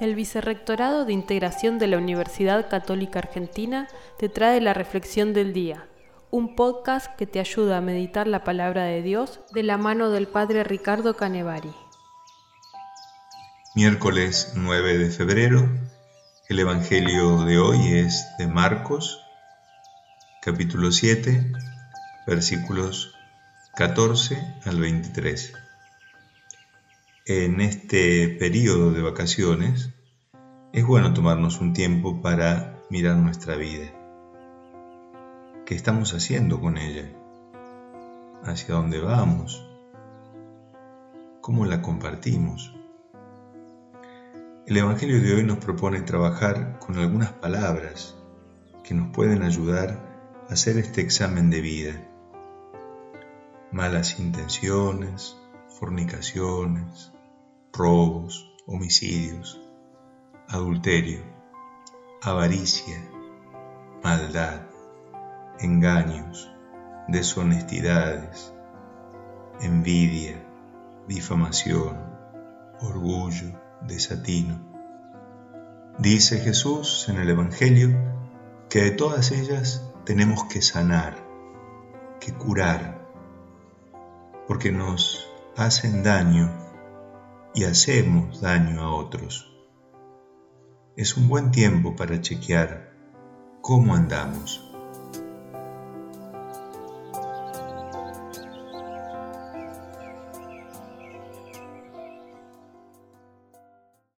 El Vicerrectorado de Integración de la Universidad Católica Argentina te trae la Reflexión del Día, un podcast que te ayuda a meditar la palabra de Dios de la mano del Padre Ricardo Canevari. Miércoles 9 de febrero, el Evangelio de hoy es de Marcos, capítulo 7, versículos 14 al 23 en este periodo de vacaciones, es bueno tomarnos un tiempo para mirar nuestra vida. ¿Qué estamos haciendo con ella? ¿Hacia dónde vamos? ¿Cómo la compartimos? El Evangelio de hoy nos propone trabajar con algunas palabras que nos pueden ayudar a hacer este examen de vida. Malas intenciones, fornicaciones, robos, homicidios, adulterio, avaricia, maldad, engaños, deshonestidades, envidia, difamación, orgullo, desatino. Dice Jesús en el Evangelio que de todas ellas tenemos que sanar, que curar, porque nos hacen daño y hacemos daño a otros. Es un buen tiempo para chequear cómo andamos.